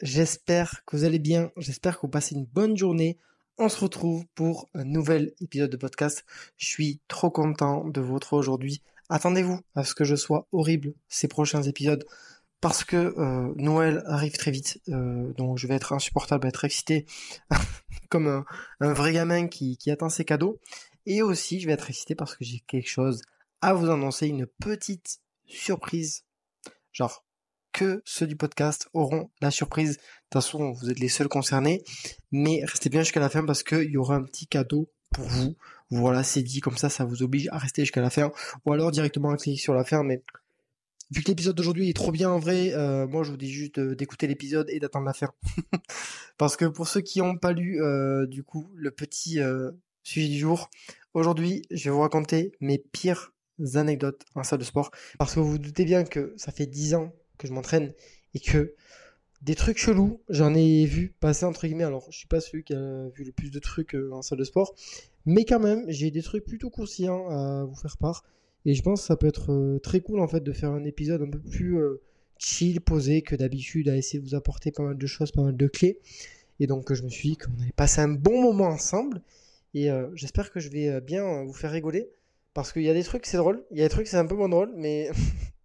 j'espère que vous allez bien, j'espère que vous passez une bonne journée. On se retrouve pour un nouvel épisode de podcast. Je suis trop content de vous retrouver aujourd'hui. Attendez-vous à ce que je sois horrible ces prochains épisodes parce que euh, Noël arrive très vite, euh, donc je vais être insupportable, être excité comme un, vrai gamin qui, qui attend ses cadeaux. Et aussi, je vais être excité parce que j'ai quelque chose à vous annoncer, une petite surprise. Genre, que ceux du podcast auront la surprise. De toute façon, vous êtes les seuls concernés. Mais restez bien jusqu'à la fin parce qu'il y aura un petit cadeau pour vous. Voilà, c'est dit comme ça, ça vous oblige à rester jusqu'à la fin. Ou alors directement cliquer sur la fin. Mais vu que l'épisode d'aujourd'hui est trop bien en vrai, euh, moi je vous dis juste d'écouter l'épisode et d'attendre la fin. parce que pour ceux qui n'ont pas lu, euh, du coup, le petit euh, sujet du jour, aujourd'hui, je vais vous raconter mes pires anecdotes en salle de sport. Parce que vous vous doutez bien que ça fait 10 ans que je m'entraîne et que des trucs chelous, j'en ai vu passer entre guillemets. Alors, je suis pas celui qui a vu le plus de trucs euh, en salle de sport, mais quand même, j'ai des trucs plutôt conscients à vous faire part. Et je pense que ça peut être euh, très cool en fait de faire un épisode un peu plus euh, chill, posé que d'habitude, à essayer de vous apporter pas mal de choses, pas mal de clés. Et donc, je me suis dit qu'on allait passer un bon moment ensemble. Et j'espère que je vais bien vous faire rigoler. Parce qu'il y a des trucs, c'est drôle. Il y a des trucs, c'est un peu moins drôle. Mais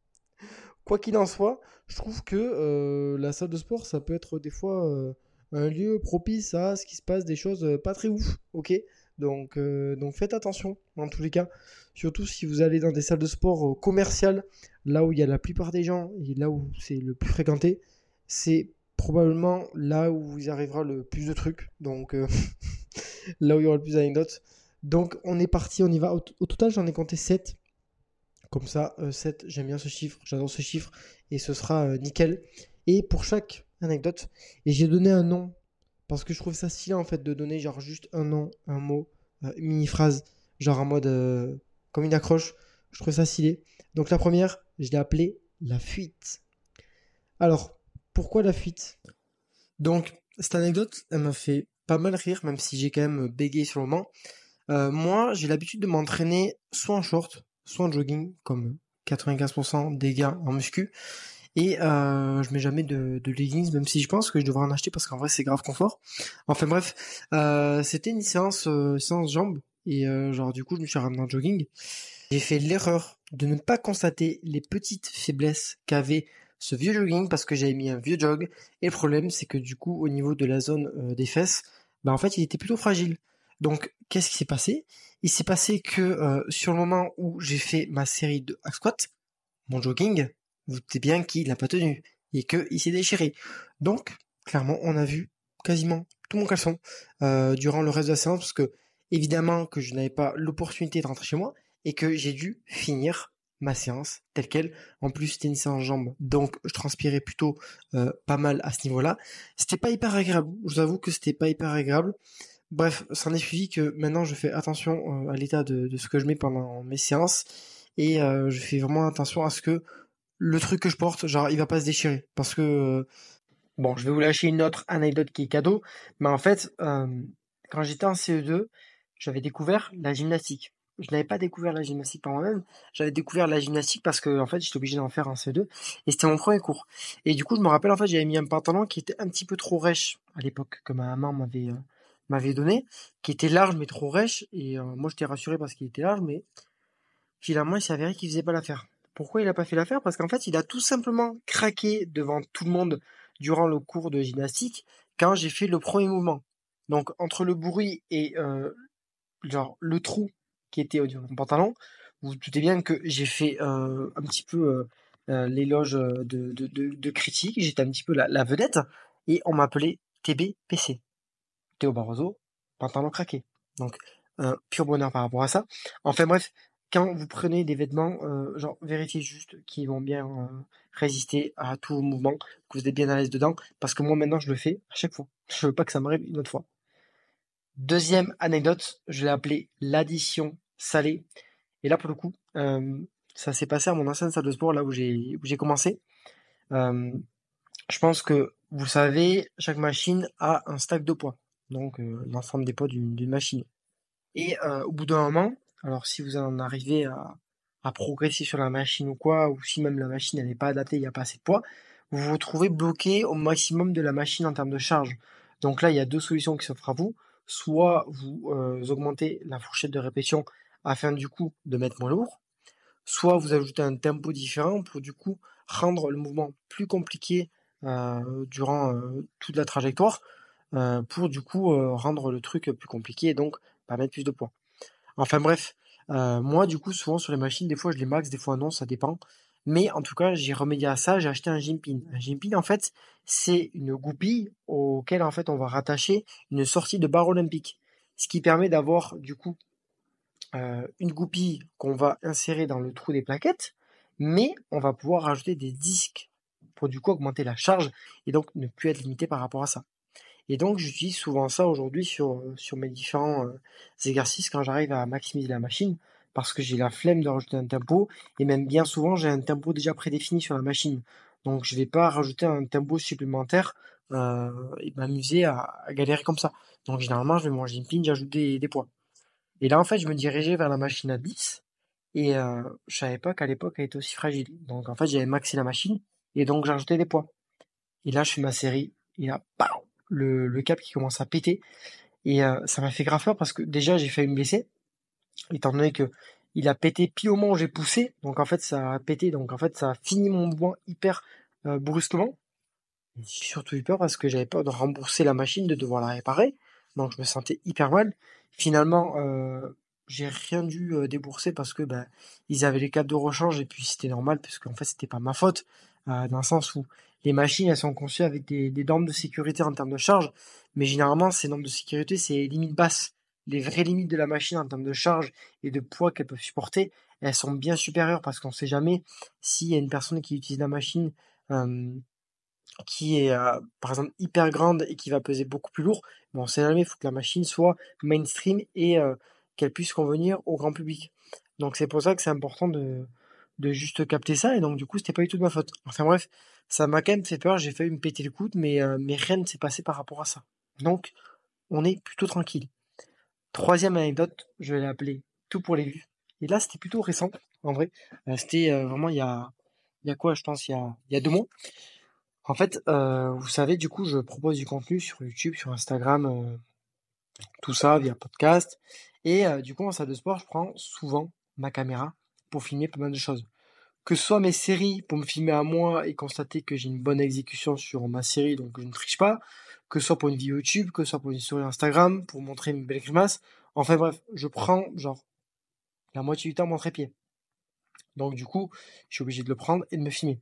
quoi qu'il en soit, je trouve que euh, la salle de sport, ça peut être des fois euh, un lieu propice à ce qui se passe des choses euh, pas très ouf, ok? Donc, donc faites attention dans tous les cas, surtout si vous allez dans des salles de sport commerciales, là où il y a la plupart des gens et là où c'est le plus fréquenté, c'est probablement là où vous arrivera le plus de trucs, donc là où il y aura le plus d'anecdotes. Donc on est parti, on y va. Au, au total, j'en ai compté 7 comme ça, 7, euh, j'aime bien ce chiffre, j'adore ce chiffre, et ce sera euh, nickel. Et pour chaque anecdote, et j'ai donné un nom, parce que je trouve ça stylé en fait de donner genre juste un nom, un mot, euh, une mini-phrase, genre en mode comme une accroche. Je trouve ça stylé. Donc la première, je l'ai appelée la fuite. Alors, pourquoi la fuite? Donc, cette anecdote, elle m'a fait pas mal rire, même si j'ai quand même bégayé sur le moment. moi, j'ai l'habitude de m'entraîner soit en short, soit en jogging, comme 95% des gars en muscu. Et euh, je mets jamais de, leggings, même si je pense que je devrais en acheter parce qu'en vrai c'est grave confort. Enfin bref, euh, c'était une séance euh, jambes et euh, genre du coup je me suis ramené en jogging. J'ai fait l'erreur de ne pas constater les petites faiblesses qu'avait ce vieux jogging parce que j'avais mis un vieux jog et le problème c'est que du coup au niveau de la zone des fesses, bah en fait il était plutôt fragile. Donc qu'est-ce qui s'est passé? Il s'est passé que euh, sur le moment où j'ai fait ma série de hack mon jogging, vous doutez bien qu'il n'a pas tenu et qu'il s'est déchiré. Donc, clairement, on a vu quasiment tout mon caleçon euh, durant le reste de la séance parce que évidemment que je n'avais pas l'opportunité de rentrer chez moi et que j'ai dû finir ma séance telle qu'elle. En plus, c'était une séance jambes, donc je transpirais plutôt euh, pas mal à ce niveau-là. C'était pas hyper agréable. Je vous avoue que c'était pas hyper agréable. Bref, ça en est suivi que maintenant je fais attention euh, à l'état de, ce que je mets pendant mes séances et euh, je fais vraiment attention à ce que le truc que je porte, genre, il va pas se déchirer. Parce que, euh, bon, je vais vous lâcher une autre anecdote qui est cadeau, mais en fait, quand j'étais en CE2, j'avais découvert la gymnastique. Je n'avais pas découvert la gymnastique par moi-même, j'avais découvert la gymnastique parce que en fait j'étais obligé d'en faire en CE2 et c'était mon premier cours. Et du coup je me rappelle en fait j'avais mis un pantalon qui était un petit peu trop rêche à l'époque que ma maman m'avait m'avait donné, qui était large mais trop rêche. Et euh, moi, j'étais rassuré parce qu'il était large, mais finalement, il avéré qu'il faisait pas l'affaire. Pourquoi il a pas fait l'affaire? Parce qu'en fait, il a tout simplement craqué devant tout le monde durant le cours de gymnastique quand j'ai fait le premier mouvement. Donc, entre le bruit et euh, genre le trou qui était au mon pantalon, vous vous doutez bien que j'ai fait euh, un petit peu l'éloge de, critique, j'étais un petit peu la, la vedette, et on m'appelait TBPC. Théo Barroso, pantalon craqué. Donc, un pur bonheur par rapport à ça. Enfin bref, quand vous prenez des vêtements, euh, genre vérifiez juste qu'ils vont bien euh, résister à tout mouvement, que vous êtes bien à l'aise dedans, parce que moi maintenant je le fais à chaque fois. Je veux pas que ça m'arrive une autre fois. Deuxième anecdote, je l'ai appelé l'addition salée. Et là pour le coup, euh, ça s'est passé à mon ancienne salle de sport, là où j'ai où j'ai commencé. je pense que vous savez, chaque machine a un stack de poids donc euh, l'ensemble des poids d'une machine. Et euh, au bout d'un moment, alors si vous en arrivez à, progresser sur la machine ou quoi, ou si même la machine n'est pas adaptée, il n'y a pas assez de poids, vous vous retrouvez bloqué au maximum de la machine en termes de charge. Donc là, il y a deux solutions qui s'offrent à vous. Soit vous euh, augmentez la fourchette de répétition afin du coup de mettre moins lourd, soit vous ajoutez un tempo différent pour du coup rendre le mouvement plus compliqué durant toute la trajectoire, pour du coup rendre le truc plus compliqué et donc pas mettre plus de poids. Enfin bref, moi du coup souvent sur les machines, des fois je les max, des fois non, ça dépend. Mais en tout cas, j'ai remédié à ça, j'ai acheté un Jimpin. Un Jimpin, en fait, c'est une goupille auquel en fait on va rattacher une sortie de barre olympique. Ce qui permet d'avoir du coup euh, une goupille qu'on va insérer dans le trou des plaquettes, mais on va pouvoir rajouter des disques pour du coup augmenter la charge et donc ne plus être limité par rapport à ça. Et donc j'utilise souvent ça aujourd'hui sur, sur mes différents euh, exercices quand j'arrive à maximiser la machine parce que j'ai la flemme de rajouter un tempo et même bien souvent j'ai un tempo déjà prédéfini sur la machine. Donc je vais pas rajouter un tempo supplémentaire euh, et m'amuser à, galérer comme ça. Donc généralement je vais manger une pin, j'ajoute des, poids. Et là en fait je me dirigeais vers la machine à 10 et euh, je savais pas qu'à l'époque elle était aussi fragile. Donc en fait j'avais maxé la machine et donc j'ajoutais des poids. Et là je fais ma série et là le, le cap qui commence à péter. Et euh, ça m'a fait grave peur parce que déjà j'ai failli me blesser. Étant donné que il a pété pile au moment où j'ai poussé, donc en fait ça a pété, donc en fait ça a fini mon mouvement hyper euh, brusquement. J'ai surtout eu peur parce que j'avais peur de rembourser la machine, de devoir la réparer, donc je me sentais hyper mal. Finalement, euh, j'ai rien dû débourser parce que ben ils avaient les câbles de rechange et puis c'était normal parce qu'en fait c'était pas ma faute, dans le sens où les machines elles sont conçues avec des, des normes de sécurité en termes de charge, mais généralement ces normes de sécurité c'est limite basse les vraies limites de la machine en termes de charge et de poids qu'elle peut supporter, elles sont bien supérieures parce qu'on ne sait jamais s'il y a une personne qui utilise la machine qui est euh, par exemple hyper grande et qui va peser beaucoup plus lourd. Bon, on sait jamais, il faut que la machine soit mainstream et euh, qu'elle puisse convenir au grand public. Donc c'est pour ça que c'est important de, de juste capter ça et donc du coup c'était pas du tout de ma faute. Enfin bref, ça m'a quand même fait peur, j'ai failli me péter le coude mais, euh, mais rien ne s'est passé par rapport à ça. Donc on est plutôt tranquille. Troisième anecdote, je vais l'appeler Tout pour les vues. Et là, c'était plutôt récent, en vrai. Euh, c'était euh, vraiment il y a, il y a quoi, je pense, il y a, il y a deux mois. En fait, vous savez, du coup, je propose du contenu sur YouTube, sur Instagram, tout ça via podcast. Et du coup, en salle de sport, je prends souvent ma caméra pour filmer pas mal de choses. Que ce soit mes séries pour me filmer à moi et constater que j'ai une bonne exécution sur ma série, donc je ne triche pas, que ce soit pour une vidéo YouTube, que ce soit pour une story Instagram, pour montrer une belle grimace. Enfin bref, je prends genre la moitié du temps mon trépied. Donc du coup, je suis obligé de le prendre et de me filmer.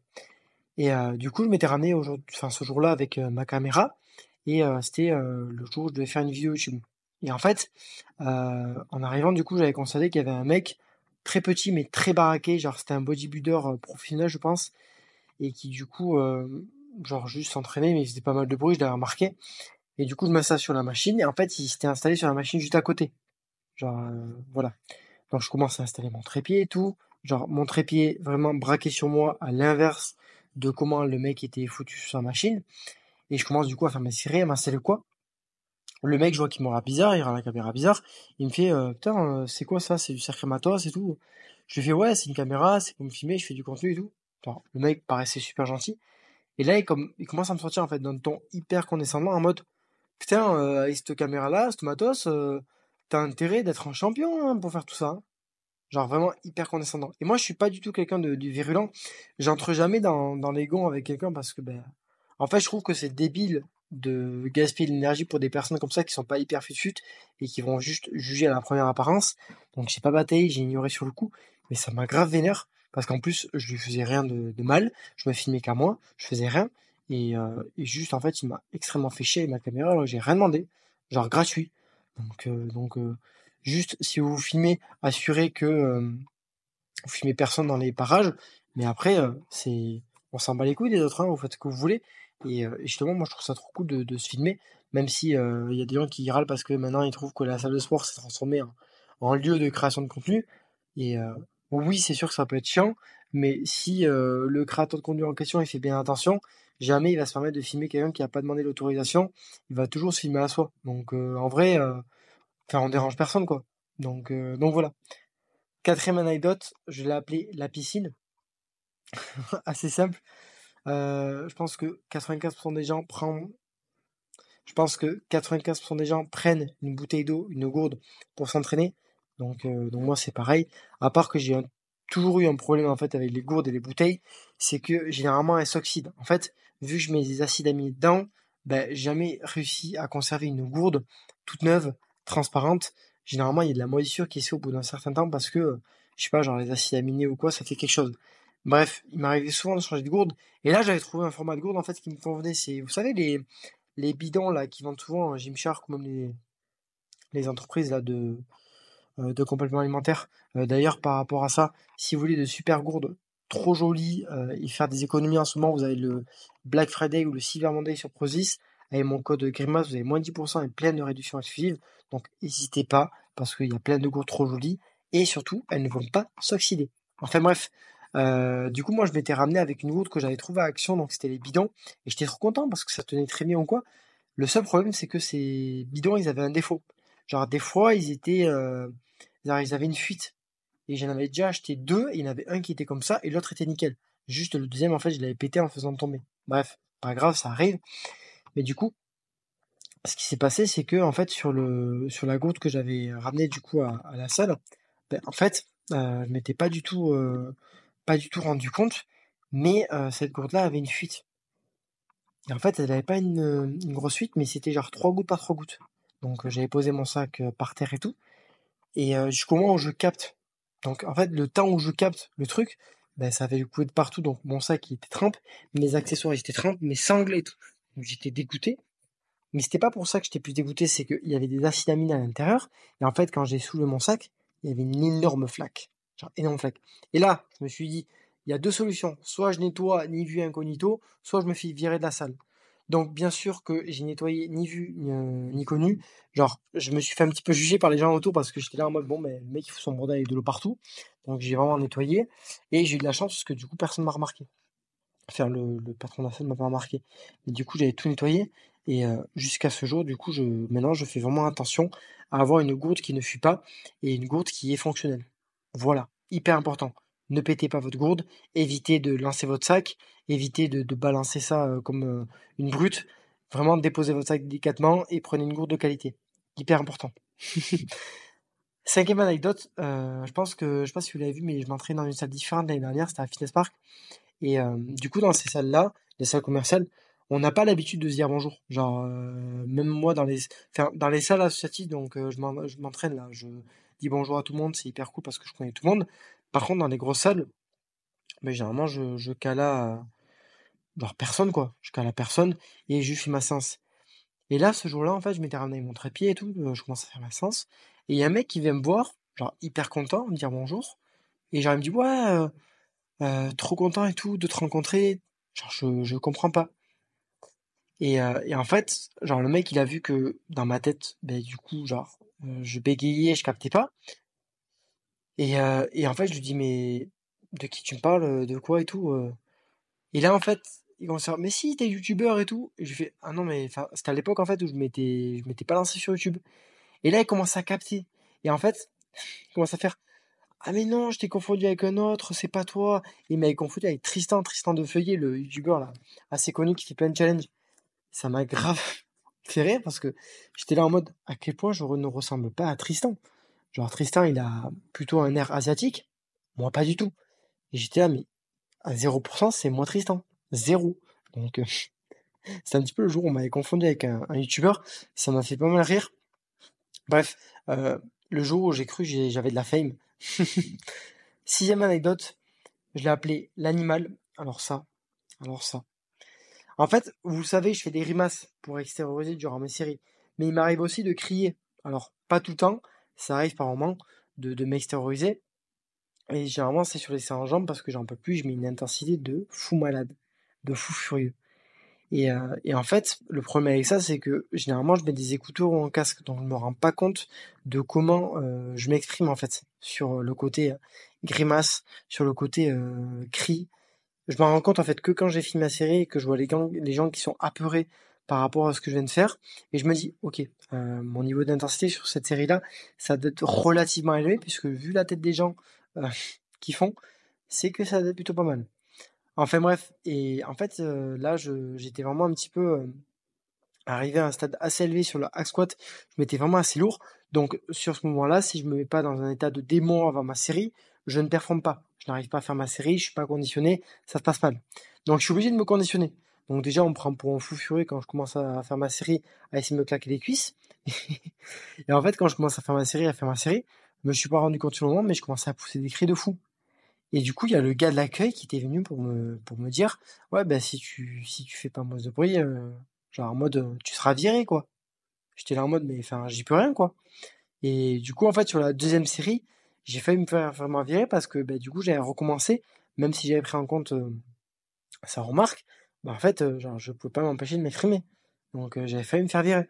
Et euh, du coup, je m'étais ramené enfin, ce jour-là avec euh, ma caméra et euh, c'était le jour où je devais faire une vidéo YouTube. Et en fait, en arrivant, du coup, j'avais constaté qu'il y avait un mec très petit mais très baraqué, genre c'était un bodybuilder professionnel, je pense, et qui du coup genre juste s'entraîner, mais il faisait pas mal de bruit, je l'avais remarqué. Et du coup, je m'installe sur la machine, et en fait, il s'était installé sur la machine juste à côté. Genre, euh, voilà. Donc, je commence à installer mon trépied et tout. Genre, mon trépied vraiment braqué sur moi, à l'inverse de comment le mec était foutu sur sa machine. Et je commence du coup à faire mes séries, à m'installer quoi. Le mec, je vois qu'il m'aura bizarre, il aura la caméra bizarre. Il me fait, euh, putain, euh, c'est quoi ça? C'est du cercle matos et tout. Je lui fais, ouais, c'est une caméra, c'est pour me filmer, je fais du contenu et tout. le mec paraissait super gentil. Et là, il, comme, il commence à me sortir en fait d'un ton hyper condescendant en mode Putain, euh, avec cette caméra-là, ce matos, euh, t'as intérêt d'être un champion hein, pour faire tout ça. Hein. Genre vraiment hyper condescendant. Et moi, je suis pas du tout quelqu'un de, virulent. J'entre jamais dans, dans les gonds avec quelqu'un parce que, ben, en fait, je trouve que c'est débile de gaspiller l'énergie pour des personnes comme ça qui sont pas hyper fut et qui vont juste juger à la première apparence. Donc, j'ai pas bataillé, j'ai ignoré sur le coup, mais ça m'a grave vénère parce qu'en plus je lui faisais rien de, mal, je me filmais qu'à moi, je faisais rien et, euh, et juste en fait il m'a extrêmement fait chier avec ma caméra alors j'ai rien demandé, genre gratuit. Donc euh, donc euh, juste si vous filmez, assurez que vous filmez personne dans les parages, mais après c'est on s'en bat les couilles des autres, hein, vous faites ce que vous voulez et, justement moi je trouve ça trop cool de, se filmer, même si il y a des gens qui râlent parce que maintenant ils trouvent que la salle de sport s'est transformée en, lieu de création de contenu et oui, c'est sûr que ça peut être chiant, mais si le créateur de contenu en question il fait bien attention, jamais il va se permettre de filmer quelqu'un qui n'a pas demandé l'autorisation. Il va toujours se filmer à soi. Donc en vrai, enfin on dérange personne quoi. Donc donc voilà. Quatrième anecdote, je l'ai appelé la piscine. Assez simple. Euh, je pense que 95% des gens prennent je pense que 95% des gens prennent une bouteille d'eau, une gourde pour s'entraîner. Donc, euh, donc moi c'est pareil. À part que j'ai toujours eu un problème en fait avec les gourdes et les bouteilles, c'est que généralement elles s'oxydent. En fait, vu que je mets des acides aminés dedans, ben, jamais réussi à conserver une gourde toute neuve, transparente. Généralement, il y a de la moisissure qui fait au bout d'un certain temps parce que, je sais pas, genre les acides aminés ou quoi, ça fait quelque chose. Bref, il m'arrivait souvent de changer de gourde. Et là, j'avais trouvé un format de gourde en fait qui me convenait. C'est, vous savez, les, bidons là qui vendent souvent Gymshark ou même les, entreprises là de, euh, de compléments alimentaires. Euh, d'ailleurs, par rapport à ça, si vous voulez de super gourdes trop jolies euh, et faire des économies en ce moment, vous avez le Black Friday ou le Cyber Monday sur Prozis. Avec mon code Grimace, vous avez moins 10% et plein de réductions exclusives. Donc n'hésitez pas, parce qu'il y a plein de gourdes trop jolies. Et surtout, elles ne vont pas s'oxyder. Enfin bref, du coup, moi, je m'étais ramené avec une gourde que j'avais trouvée à Action, donc c'était les bidons. Et j'étais trop content parce que ça tenait très bien ou quoi. Le seul problème, c'est que ces bidons, ils avaient un défaut. Genre, des fois, ils étaient, euh, ils avaient une fuite. Et j'en avais déjà acheté deux, et il y en avait un qui était comme ça, et l'autre était nickel. Juste le deuxième, en fait, je l'avais pété en faisant tomber. Bref, pas grave, ça arrive. Mais du coup, ce qui s'est passé, c'est que, en fait, sur le, sur la gourde que j'avais ramenée, du coup, à, la salle, ben, en fait, euh, je m'étais pas du tout, euh, pas du tout rendu compte, mais euh, cette gourde-là avait une fuite. Et en fait, elle n'avait pas une, grosse fuite, mais c'était genre trois gouttes par trois gouttes. Donc j'avais posé mon sac par terre et tout. Et jusqu'au moment où je capte. Donc en fait, le temps où je capte le truc, ben, ça avait couler de partout. Donc mon sac il était trempe, mes accessoires ils étaient trempes, mes sangles et tout. Donc j'étais dégoûté. Mais c'était pas pour ça que j'étais plus dégoûté, c'est qu'il y avait des acides aminés à l'intérieur. Et en fait, quand j'ai soulevé mon sac, il y avait une énorme flaque Et là, je me suis dit, il y a deux solutions. Soit je nettoie ni vu incognito, soit je me fais virer de la salle. Donc bien sûr que j'ai nettoyé ni vu ni, euh, connu. Genre, je me suis fait un petit peu juger par les gens autour parce que j'étais là en mode bon, mais le mec il fout son bordel avec de l'eau partout. Donc j'ai vraiment nettoyé et j'ai eu de la chance parce que du coup personne m'a remarqué. Faire le, patron de la salle m'a pas remarqué. Mais du coup j'avais tout nettoyé et euh, jusqu'à ce jour, du coup, je maintenant je fais vraiment attention à avoir une gourde qui ne fuit pas et une gourde qui est fonctionnelle. Voilà, hyper important. Ne pétez pas votre gourde, évitez de lancer votre sac, évitez de, balancer ça euh, comme euh, une brute. Vraiment, déposez votre sac délicatement et prenez une gourde de qualité. Hyper important. Cinquième anecdote, euh, je pense que, je sais pas si vous l'avez vu, mais je m'entraîne dans une salle différente l'année dernière, c'était à Fitness Park. Et du coup, dans ces salles-là, les salles commerciales, on n'a pas l'habitude de se dire bonjour. Genre, même moi, dans les, dans les salles associatives, donc je m'entraîne là, je, dis bonjour à tout le monde, c'est hyper cool parce que je connais tout le monde. Par contre, dans les grosses salles, mais généralement, je, je cale à genre personne, quoi. Je cale à personne et je fais ma séance. Et là, ce jour-là, en fait, je m'étais ramené mon trépied et tout, euh, je commence à faire ma séance. Et il y a un mec qui vient me voir, genre hyper content, me dire bonjour. Et genre, il me dit, ouais, euh, euh, trop content et tout de te rencontrer. Genre, je, je comprends pas. Et, et en fait, genre, le mec, il a vu que dans ma tête, ben, du coup, genre, euh, je bégayais, je captais pas. Et, euh, et en fait, je lui dis, mais de qui tu me parles, de quoi et tout. Euh? Et là, en fait, il commence à dire, mais si, t'es youtubeur et tout. Et je lui fais, ah non, mais c'était à l'époque, en fait, où je m'étais, je m'étais pas lancé sur YouTube. Et là, il commence à capter. Et en fait, il commence à faire, ah mais non, je t'ai confondu avec un autre, c'est pas toi. Il m'a confondu avec Tristan, Tristan de Feuillet, le youtubeur là, assez connu qui fait plein de challenges. Ça m'a grave fait rire parce que j'étais là en mode à quel point je ne ressemble pas à Tristan. Genre Tristan, il a plutôt un air asiatique, moi pas du tout. Et j'étais là, mais à 0%, c'est moi Tristan. Zéro. Donc euh, c'est un petit peu le jour où on m'avait confondu avec un, youtubeur. Ça m'a fait pas mal rire. Bref, euh, le jour où j'ai cru j'avais de la fame. Sixième anecdote, je l'ai appelé l'animal. Alors ça, alors ça. En fait, vous savez, je fais des grimaces pour extérioriser durant mes séries. Mais il m'arrive aussi de crier. Alors, pas tout le temps, ça arrive par moment de, de m'extérioriser. Et généralement, c'est sur les séances jambes parce que j'en peux plus, je mets une intensité de fou malade, de fou furieux. Et, euh, et en fait, le problème avec ça, c'est que généralement, je mets des écouteurs ou un casque, donc je me rends pas compte de comment euh, je m'exprime en fait sur le côté euh, grimace, sur le côté cri, je me rends compte en fait que quand j'ai fini ma série et que je vois les, gens qui sont apeurés par rapport à ce que je viens de faire, et je me dis, ok, euh, mon niveau d'intensité sur cette série-là, ça doit être relativement élevé, puisque vu la tête des gens euh, qui font, c'est que ça doit être plutôt pas mal. Enfin bref, et en fait, là, j'étais vraiment un petit peu arrivé à un stade assez élevé sur le hack squat. Je m'étais vraiment assez lourd. Donc sur ce moment-là, si je me mets pas dans un état de démon avant ma série, je ne performe pas. Je n'arrive pas à faire ma série, je suis pas conditionné, ça se passe mal. Donc je suis obligé de me conditionner. Donc déjà, on me prend pour un fou furieux quand je commence à faire ma série, à essayer de me claquer les cuisses. et en fait, quand je commence à faire ma série, à faire ma série, je me suis pas rendu compte sur le moment, mais je commençais à pousser des cris de fou. Et du coup, il y a le gars de l'accueil qui était venu pour me, pour me dire, ouais, ben si tu, si tu fais pas moins de bruit, euh, genre en mode, euh, tu seras viré, quoi. J'étais là en mode, mais enfin, j'y peux rien, quoi. Et du coup, en fait, sur la deuxième série, j'ai failli me faire vraiment virer parce que, ben, du coup, j'avais recommencé, même si j'avais pris en compte euh, sa remarque, bah, en fait, genre, je pouvais pas m'empêcher de m'exprimer. Donc, j'avais failli me faire virer.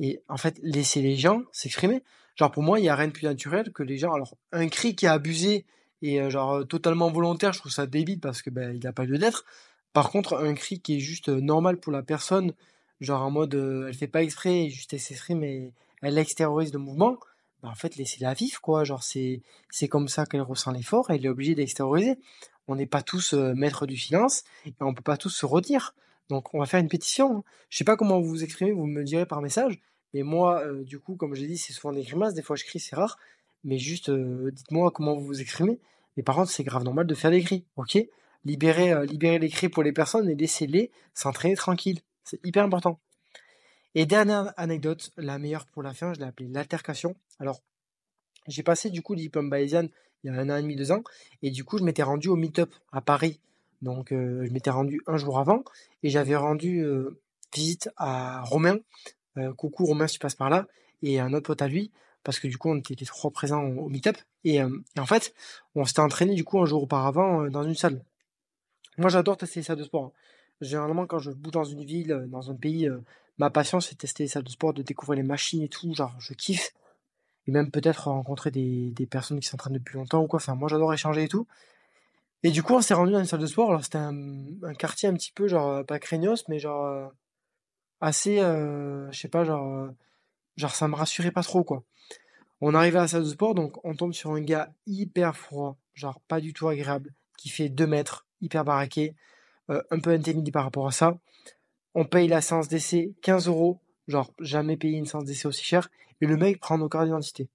Et en fait, laisser les gens s'exprimer. Genre, pour moi, il y a rien de plus naturel que les gens. Alors, un cri qui est abusé et euh, genre euh, totalement volontaire, je trouve ça débile parce que ben il n'a pas lieu d'être. Par contre, un cri qui est juste euh, normal pour la personne, genre en mode elle fait pas exprès, juste elle s'exprime et elle extériorise le mouvement, bah en fait laissez-la vivre quoi. Genre c'est comme ça qu'elle ressent l'effort, elle est obligée d'extérioriser. On n'est pas tous maîtres du silence et on peut pas tous se redire. Donc on va faire une pétition. Hein. Je sais pas comment vous vous exprimez, vous me direz par message. Mais moi, du coup, comme j'ai dit, c'est souvent des grimaces. Des fois, je crie, c'est rare. Mais juste, dites-moi comment vous vous exprimez. Mais par contre, c'est grave normal de faire des cris, ok? Libérer, euh, libérer les cris pour les personnes et laisser-les s'entraîner tranquille. C'est hyper important. Et dernière anecdote, la meilleure pour la fin, je l'ai appelée l'altercation. Alors, j'ai passé du coup l'IPOM Bayesian il y a un an et demi, deux ans, et du coup, je m'étais rendu au meet-up à Paris. Donc, euh, je m'étais rendu un jour avant, et j'avais rendu euh, visite à Romain. coucou Romain, si tu passes par là, et un autre pote à lui parce que du coup on était trois présents au meet-up et, euh, en fait on s'était entraîné du coup un jour auparavant euh, dans une salle. Moi j'adore tester les salles de sport. Hein. Généralement quand je bouge dans une ville, euh, dans un pays, ma passion c'est tester les salles de sport, de découvrir les machines et tout, genre je kiffe. Et même peut-être rencontrer des, des personnes qui s'entraînent depuis longtemps ou quoi. Enfin moi j'adore échanger et tout. Et du coup on s'est rendu dans une salle de sport, alors c'était un, un, quartier un petit peu genre pas craignos mais genre assez, je sais pas genre genre ça me rassurait pas trop quoi. On arrive à la salle de sport, donc on tombe sur un gars hyper froid, genre pas du tout agréable, qui fait 2 mètres, hyper baraqué, euh, un peu intimidé par rapport à ça. On paye la séance d'essai 15 euros, genre jamais payé une séance d'essai aussi cher, le mec prend nos cartes d'identité.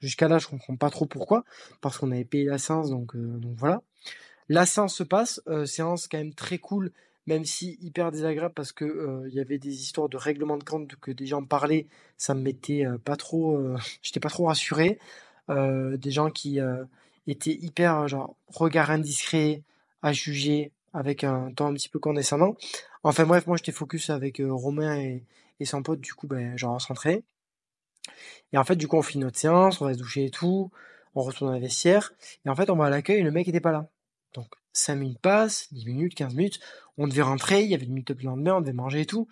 Jusqu'à là, je comprends pas trop pourquoi, parce qu'on avait payé la séance, donc, euh, voilà. La séance se passe, euh, séance quand même très cool, même si hyper désagréable parce que euh, il y avait des histoires de règlement de compte que des gens parlaient, ça me mettait euh, pas trop, euh, j'étais pas trop rassuré. des gens qui étaient hyper genre regard indiscret à juger avec un temps un petit peu condescendant. Enfin bref, moi j'étais focus avec Romain et, son pote, du coup ben genre on Et en fait du coup on finit notre séance, on va se doucher et tout, on retourne dans la vestiaire et en fait on va à l'accueil le mec était pas là. Donc 5 minutes passent, 10 minutes, 15 minutes, on devait rentrer, il y avait le meet-up le lendemain, on devait manger et tout.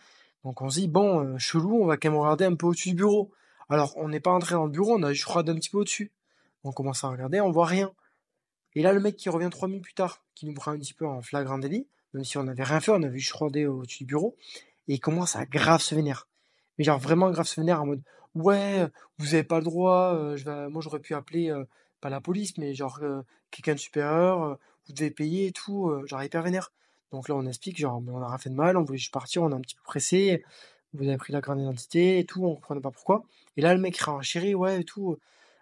Donc on se dit, bon, euh, chelou, on va quand même regarder un peu au-dessus du bureau. Alors on n'est pas entré dans le bureau, on a juste regardé un petit peu au-dessus. On commence à regarder, on voit rien. Et là, le mec qui revient 3 minutes plus tard, qui nous prend un petit peu en flagrant délit, même si on n'avait rien fait, on avait juste regardé au-dessus du bureau, et il commence à grave se vénère. Mais genre vraiment grave se vénère en mode, ouais, vous avez pas le droit, moi j'aurais pu appeler, pas la police, mais genre quelqu'un de supérieur, vous devez payer et tout, genre hyper vénère. Donc là, on explique, genre, on a rien fait de mal, on voulait juste partir, on est un petit peu pressé, vous avez pris la grande identité et tout, on comprenait pas pourquoi. Et là, le mec rend chéri, ouais, et tout.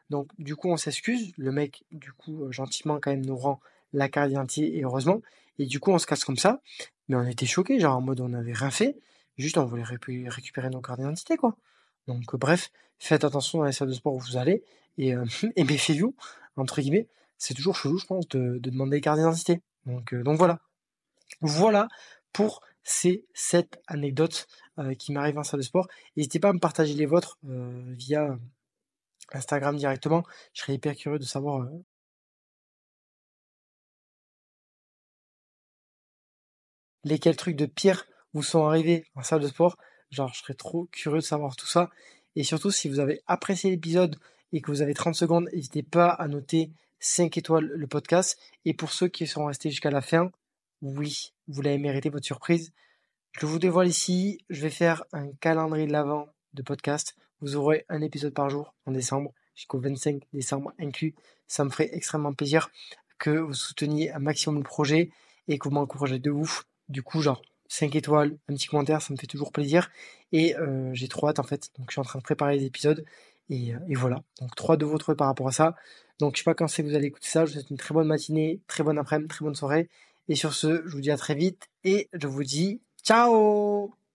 Donc, du coup, on s'excuse. Le mec, du coup, gentiment, quand même, nous rend la carte d'identité, et heureusement. Et du coup, on se casse comme ça. Mais on était choqués, genre, en mode, on n'avait rien fait. Juste, on voulait récupérer nos cartes d'identité, quoi. Donc, bref, faites attention dans les salles de sport où vous allez. Et, euh, et méfiez-vous, entre guillemets. C'est toujours chelou, je pense, de, demander les cartes d'identité. Donc, euh, donc voilà. Voilà pour ces 7 anecdotes euh, qui m'arrivent en salle de sport. N'hésitez pas à me partager les vôtres euh, via Instagram directement. Je serais hyper curieux de savoir euh, lesquels trucs de pire vous sont arrivés en salle de sport. Genre, je serais trop curieux de savoir tout ça. Et surtout, si vous avez apprécié l'épisode et que vous avez 30 secondes, n'hésitez pas à noter 5 étoiles le podcast. Et pour ceux qui sont restés jusqu'à la fin, oui, vous l'avez mérité votre surprise. Je vous dévoile ici, je vais faire un calendrier de l'avant de podcast. Vous aurez un épisode par jour en décembre, jusqu'au 25 décembre inclus. Ça me ferait extrêmement plaisir que vous souteniez un maximum le projet et que vous m'encouragez de ouf. Du coup, genre, 5 étoiles, un petit commentaire, ça me fait toujours plaisir. Et euh, j'ai trop hâte en fait. Donc je suis en train de préparer les épisodes. Et, euh, et voilà. Donc trois de votre par rapport à ça. Donc je sais pas quand c'est que vous allez écouter ça. Je vous souhaite une très bonne matinée, très bonne après-midi, très bonne soirée. Et sur ce, je vous dis à très vite. Et je vous dis ciao